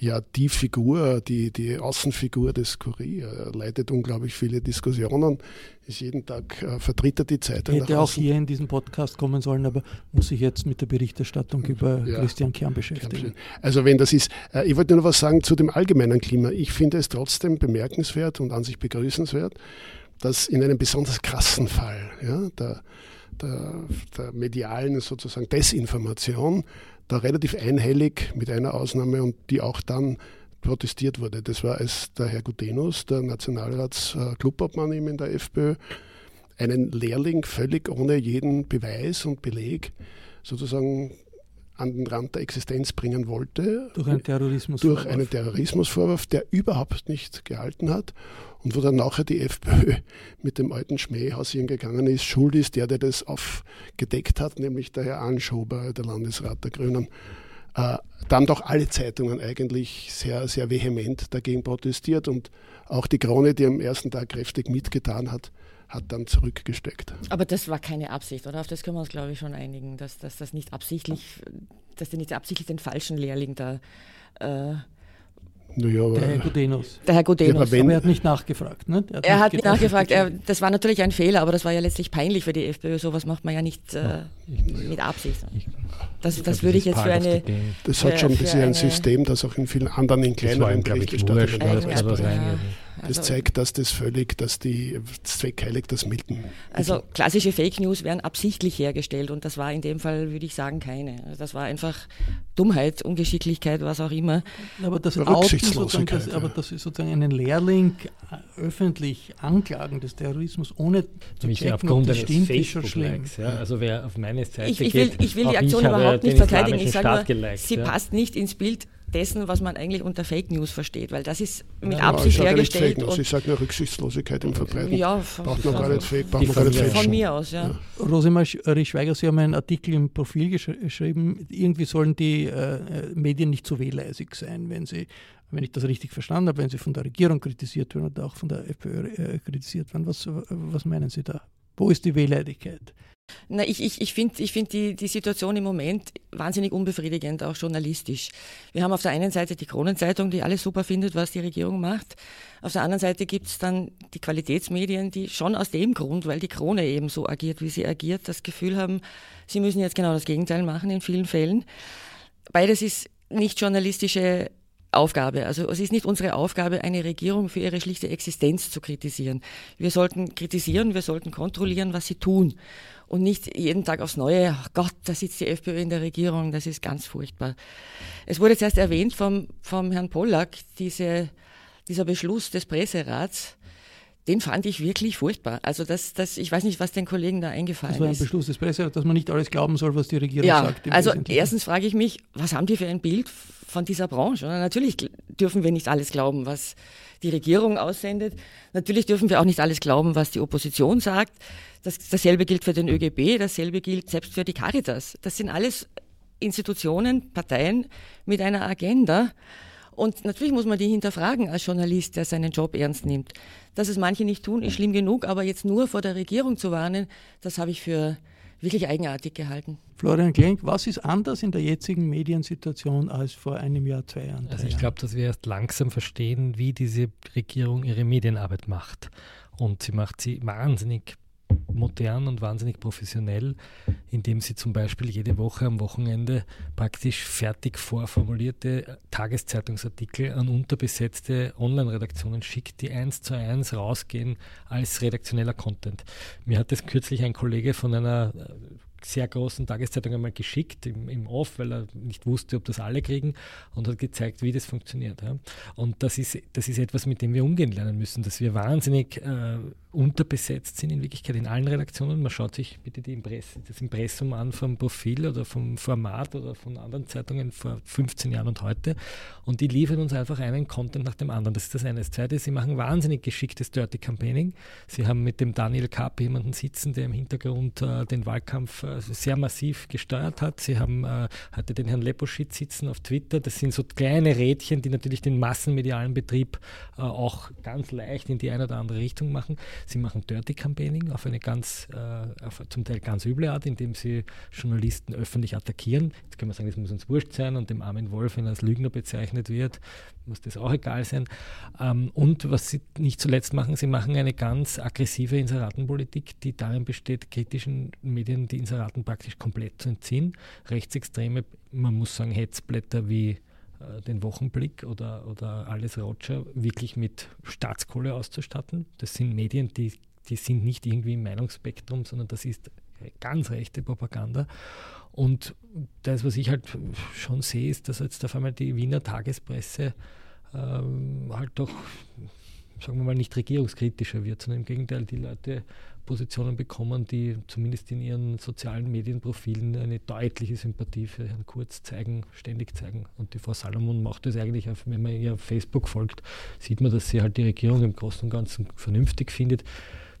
ja, die Figur, die, die Außenfigur des Kurier leitet unglaublich viele Diskussionen, ist jeden Tag äh, vertritt er die Zeitung. Hätte auch hier in diesen Podcast kommen sollen, aber muss sich jetzt mit der Berichterstattung über ja, Christian Kern beschäftigen. Also wenn das ist, äh, ich wollte nur noch was sagen zu dem allgemeinen Klima. Ich finde es trotzdem bemerkenswert und an sich begrüßenswert, dass in einem besonders krassen Fall ja, der, der, der medialen sozusagen Desinformation da relativ einhellig mit einer Ausnahme und die auch dann protestiert wurde. Das war, als der Herr Gutenus, der Nationalratsklubobmann in der FPÖ, einen Lehrling völlig ohne jeden Beweis und Beleg sozusagen an den Rand der Existenz bringen wollte. Durch einen Terrorismusvorwurf. Durch einen Terrorismusvorwurf, der überhaupt nicht gehalten hat. Und wo dann nachher die FPÖ [LAUGHS] mit dem alten Schmäh hausieren gegangen ist, schuld ist der, der das aufgedeckt hat, nämlich der Herr Anschober, der Landesrat der Grünen. äh, da haben doch alle Zeitungen eigentlich sehr, sehr vehement dagegen protestiert und auch die Krone, die am ersten Tag kräftig mitgetan hat, hat dann zurückgesteckt. Aber das war keine Absicht, oder? Auf das können wir uns, glaube ich, schon einigen, dass, dass das nicht absichtlich, dass der nicht absichtlich den falschen Lehrling da äh, naja, der Herr Gudenus. Der Herr Gudenus. Ja, aber, er hat nicht nachgefragt. Ne? Er hat, er nicht, hat nicht nachgefragt. Er, das war natürlich ein Fehler, aber das war ja letztlich peinlich für die FPÖ. Sowas macht man ja nicht äh, mit Absicht. Das, das würde ich jetzt für eine. Das hat schon ein bisschen ein System, das auch in vielen anderen in kleineren Berichterstattungen das also, zeigt, dass das völlig, dass die zweckheilig das melden. Also klassische Fake News werden absichtlich hergestellt und das war in dem Fall, würde ich sagen, keine. Also das war einfach Dummheit, Ungeschicklichkeit, was auch immer. Aber das, sozusagen, das, aber das ist sozusagen einen Lehrling öffentlich anklagen des Terrorismus, ohne zu Mich checken, aufgrund ob das stimmt, ist schon schlimm. Ja, also wer auf meine Seite ich, ich will, geht, ich will die Aktion überhaupt nicht verteidigen. Ich sage nur, geliked, sie ja. passt nicht ins Bild dessen, was man eigentlich unter Fake News versteht, weil das ist mit ja, Absicht hergestellt. Ja ich sage nur Rücksichtslosigkeit im Verbreiten. Ja, braucht man gar nicht Fake, braucht man gar nicht Von mir aus, ja. ja. Rosemarie Schweiger, Sie haben einen Artikel im Profil gesch geschrieben, irgendwie sollen die äh, Medien nicht zu wehleisig sein, wenn sie wenn ich das richtig verstanden habe, wenn sie von der Regierung kritisiert werden oder auch von der FPÖ äh, kritisiert werden. Was, was meinen Sie da? Wo ist die Wehleidigkeit? Na, ich ich, ich finde ich find die, die Situation im Moment wahnsinnig unbefriedigend, auch journalistisch. Wir haben auf der einen Seite die Kronenzeitung, die alles super findet, was die Regierung macht. Auf der anderen Seite gibt es dann die Qualitätsmedien, die schon aus dem Grund, weil die Krone eben so agiert, wie sie agiert, das Gefühl haben, sie müssen jetzt genau das Gegenteil machen in vielen Fällen. Beides ist nicht journalistische Aufgabe. Also es ist nicht unsere Aufgabe, eine Regierung für ihre schlichte Existenz zu kritisieren. Wir sollten kritisieren, wir sollten kontrollieren, was sie tun und nicht jeden Tag aufs Neue, ach Gott, da sitzt die FPÖ in der Regierung, das ist ganz furchtbar. Es wurde zuerst erwähnt vom, vom Herrn Pollack, diese, dieser Beschluss des Presserats, den fand ich wirklich furchtbar. Also das, das, ich weiß nicht, was den Kollegen da eingefallen ist. Das war ein ist. Beschluss des Presserats, dass man nicht alles glauben soll, was die Regierung ja, sagt. Also erstens frage ich mich, was haben die für ein Bild von dieser Branche? Und natürlich dürfen wir nicht alles glauben, was die Regierung aussendet. Natürlich dürfen wir auch nicht alles glauben, was die Opposition sagt. Das, dasselbe gilt für den ÖGB, dasselbe gilt selbst für die Caritas. Das sind alles Institutionen, Parteien mit einer Agenda. Und natürlich muss man die hinterfragen als Journalist, der seinen Job ernst nimmt. Dass es manche nicht tun, ist schlimm genug, aber jetzt nur vor der Regierung zu warnen, das habe ich für wirklich eigenartig gehalten. Florian Klenk, was ist anders in der jetzigen Mediensituation als vor einem Jahr, zwei Jahren? Also ich glaube, dass wir erst langsam verstehen, wie diese Regierung ihre Medienarbeit macht. Und sie macht sie wahnsinnig modern und wahnsinnig professionell, indem sie zum Beispiel jede Woche am Wochenende praktisch fertig vorformulierte Tageszeitungsartikel an unterbesetzte Online-Redaktionen schickt, die eins zu eins rausgehen als redaktioneller Content. Mir hat das kürzlich ein Kollege von einer sehr großen Tageszeitung einmal geschickt im, im Off, weil er nicht wusste, ob das alle kriegen und hat gezeigt, wie das funktioniert. Ja. Und das ist, das ist etwas, mit dem wir umgehen lernen müssen, dass wir wahnsinnig äh, unterbesetzt sind in Wirklichkeit in allen Redaktionen. Man schaut sich bitte die Impress das Impressum an vom Profil oder vom Format oder von anderen Zeitungen vor 15 Jahren und heute und die liefern uns einfach einen Content nach dem anderen. Das ist das eine. Das zweite, sie machen wahnsinnig geschicktes Dirty Campaigning. Sie haben mit dem Daniel Kapp jemanden sitzen, der im Hintergrund äh, den Wahlkampf äh, sehr massiv gesteuert hat. Sie haben äh, hatte den Herrn Leposchitz sitzen auf Twitter. Das sind so kleine Rädchen, die natürlich den massenmedialen Betrieb äh, auch ganz leicht in die eine oder andere Richtung machen. Sie machen Dirty Campaigning auf eine ganz, äh, auf zum Teil ganz üble Art, indem sie Journalisten öffentlich attackieren. Jetzt können wir sagen, das muss uns wurscht sein und dem armen Wolf, wenn er als Lügner bezeichnet wird, muss das auch egal sein. Ähm, und was sie nicht zuletzt machen, sie machen eine ganz aggressive Inseratenpolitik, die darin besteht, kritischen Medien die Inseraten praktisch komplett zu entziehen. Rechtsextreme, man muss sagen, Hetzblätter wie den Wochenblick oder, oder alles Roger wirklich mit Staatskohle auszustatten. Das sind Medien, die, die sind nicht irgendwie im Meinungsspektrum, sondern das ist ganz rechte Propaganda. Und das, was ich halt schon sehe, ist, dass jetzt auf einmal die Wiener Tagespresse ähm, halt doch, sagen wir mal, nicht regierungskritischer wird, sondern im Gegenteil, die Leute Positionen bekommen, die zumindest in ihren sozialen Medienprofilen eine deutliche Sympathie für Herrn Kurz zeigen, ständig zeigen. Und die Frau Salomon macht das eigentlich, wenn man ihr auf Facebook folgt, sieht man, dass sie halt die Regierung im Großen und Ganzen vernünftig findet.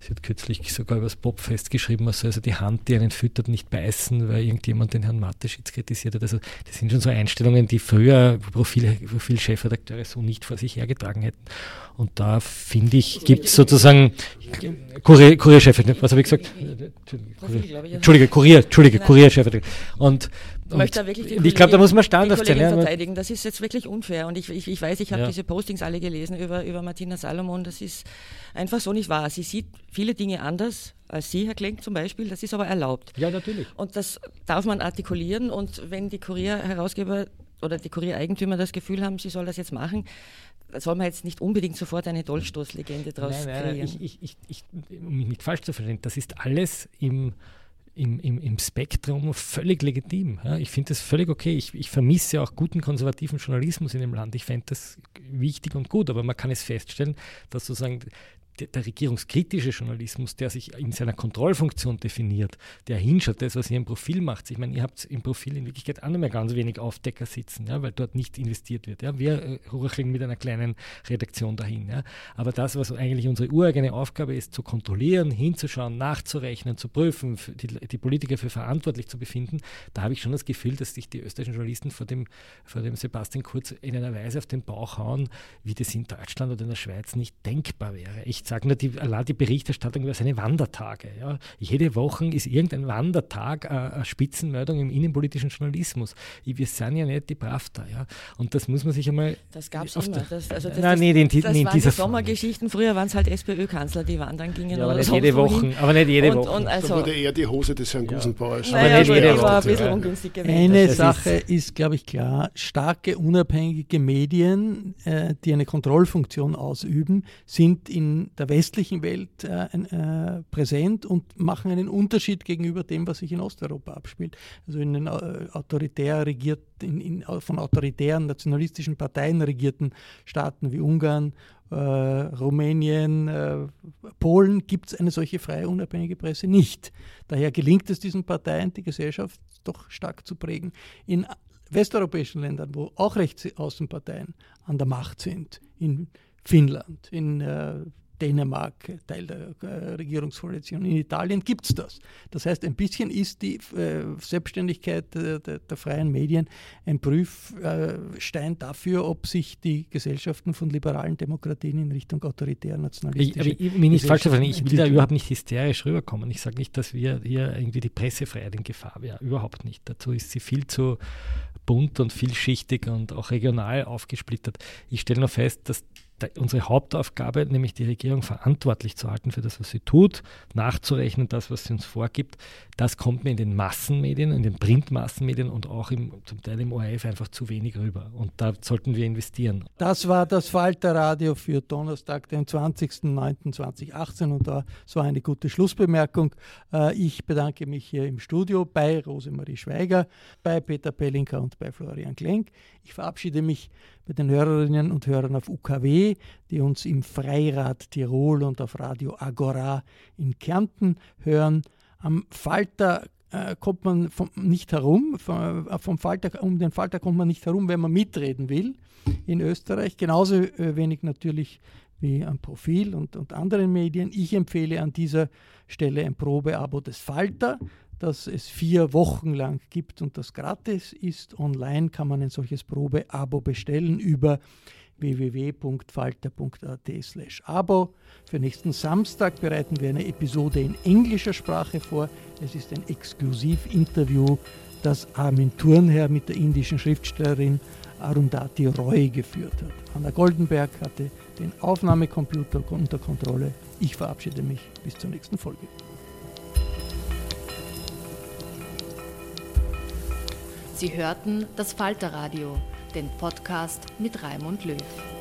Sie hat kürzlich sogar über das Popfest geschrieben, man soll also die Hand, die einen füttert, nicht beißen, weil irgendjemand den Herrn Mateschitz kritisiert hat. Also das sind schon so Einstellungen, die früher Profil, Profil-Chefredakteure so nicht vor sich hergetragen hätten. Und da finde ich, gibt es sozusagen Kurier, was habe ich gesagt? Entschuldige, Kurier, Entschuldige, Kurierchef. Und möchte da wirklich die ich glaube, da muss man standhaft sein. Ja. verteidigen. Das ist jetzt wirklich unfair. Und ich, ich, ich weiß, ich habe ja. diese Postings alle gelesen über, über Martina Salomon. Das ist einfach so nicht wahr. Sie sieht viele Dinge anders als Sie, Herr Klenk zum Beispiel. Das ist aber erlaubt. Ja, natürlich. Und das darf man artikulieren. Und wenn die Kurierherausgeber oder die Kuriereigentümer das Gefühl haben, sie soll das jetzt machen, soll man jetzt nicht unbedingt sofort eine Dolchstoßlegende daraus nein, nein, kreieren. Ich, ich, ich, um mich nicht falsch zu verstehen, das ist alles im im, im, im Spektrum völlig legitim. Ja. Ich finde das völlig okay. Ich, ich vermisse auch guten konservativen Journalismus in dem Land. Ich fände das wichtig und gut, aber man kann es feststellen, dass sozusagen der regierungskritische Journalismus, der sich in seiner Kontrollfunktion definiert, der hinschaut, das, was ihr im Profil macht. Ich meine, ihr habt im Profil in Wirklichkeit auch noch mehr ganz wenig Aufdecker sitzen, ja, weil dort nicht investiert wird. Ja. Wir äh, rucheln mit einer kleinen Redaktion dahin. Ja. Aber das, was eigentlich unsere ureigene Aufgabe ist, zu kontrollieren, hinzuschauen, nachzurechnen, zu prüfen, die, die Politiker für verantwortlich zu befinden, da habe ich schon das Gefühl, dass sich die österreichischen Journalisten vor dem, vor dem Sebastian Kurz in einer Weise auf den Bauch hauen, wie das in Deutschland oder in der Schweiz nicht denkbar wäre. Ich sage nur, die, allein die Berichterstattung über seine Wandertage. Ja. Jede Woche ist irgendein Wandertag äh, eine Spitzenmeldung im innenpolitischen Journalismus. Wir sind ja nicht die Pravda. Ja. Und das muss man sich einmal. Das gab es immer. Das, also das, nein, nee, den, das nee, waren die Sommergeschichten. Früher waren es halt SPÖ-Kanzler, die wandern gingen. Ja, aber, nicht jede Woche, aber nicht jede Woche. Und, und also, da wurde eher die Hose des Herrn Gusenbauer. Ja. Aber nicht jede Woche. Ein bisschen ungünstig gewesen. Eine Sache ist, glaube ich, klar. Starke, unabhängige Medien, äh, die eine Kontrollfunktion ausüben, sind in der westlichen Welt äh, äh, präsent und machen einen Unterschied gegenüber dem, was sich in Osteuropa abspielt. Also in den äh, autoritär regiert, in, in, von autoritären nationalistischen Parteien regierten Staaten wie Ungarn, äh, Rumänien, äh, Polen gibt es eine solche freie, unabhängige Presse nicht. Daher gelingt es diesen Parteien, die Gesellschaft doch stark zu prägen. In westeuropäischen Ländern, wo auch Rechtsaußenparteien an der Macht sind, in Finnland, in äh, Dänemark Teil der äh, Regierungskoalition. In Italien gibt es das. Das heißt, ein bisschen ist die äh, Selbstständigkeit der, der, der, freien Medien ein Prüfstein dafür, ob sich die Gesellschaften von liberalen Demokratien in Richtung autoritären nationalistischen. Ich, ich, ich, ich will da überhaupt nicht hysterisch rüberkommen. Ich sage nicht, dass wir hier irgendwie die Pressefreiheit in Gefahr wäre. Überhaupt nicht. Dazu ist sie viel zu bunt und vielschichtig und auch regional aufgesplittert. Ich stelle nur fest, dass unsere Hauptaufgabe, nämlich die Regierung verantwortlich zu halten für das, was sie tut, nachzurechnen, das, was sie uns vorgibt, das kommt mir in den Massenmedien, in den Printmassenmedien und auch im, zum Teil im ORF einfach zu wenig rüber. Und da sollten wir investieren. Das war das Falterradio für Donnerstag, den 20.09.2018 und das war eine gute Schlussbemerkung. Äh, ich bedanke mich hier im Studio bei Rosemarie Schweiger, bei Peter Pellinker und bei Florian Klenk. Ich verabschiede mich bei den Hörerinnen und Hörern auf UKW, die uns im Freirad Tirol und auf Radio Agora in Kärnten hören. Am Falter äh, kommt man vom, nicht herum, vom, äh, vom Falter, um den Falter kommt man nicht herum, wenn man mitreden will in Österreich. Genauso äh, wenig natürlich wie am Profil und, und anderen Medien. Ich empfehle an dieser Stelle ein Probeabo des Falter das es vier Wochen lang gibt und das gratis ist. Online kann man ein solches Probeabo bestellen über www.falter.at slash abo. Für nächsten Samstag bereiten wir eine Episode in englischer Sprache vor. Es ist ein Exklusivinterview, das Armin Thurnherr mit der indischen Schriftstellerin Arundhati Roy geführt hat. Anna Goldenberg hatte den Aufnahmecomputer unter Kontrolle. Ich verabschiede mich bis zur nächsten Folge. Sie hörten das Falterradio, den Podcast mit Raimund Löw.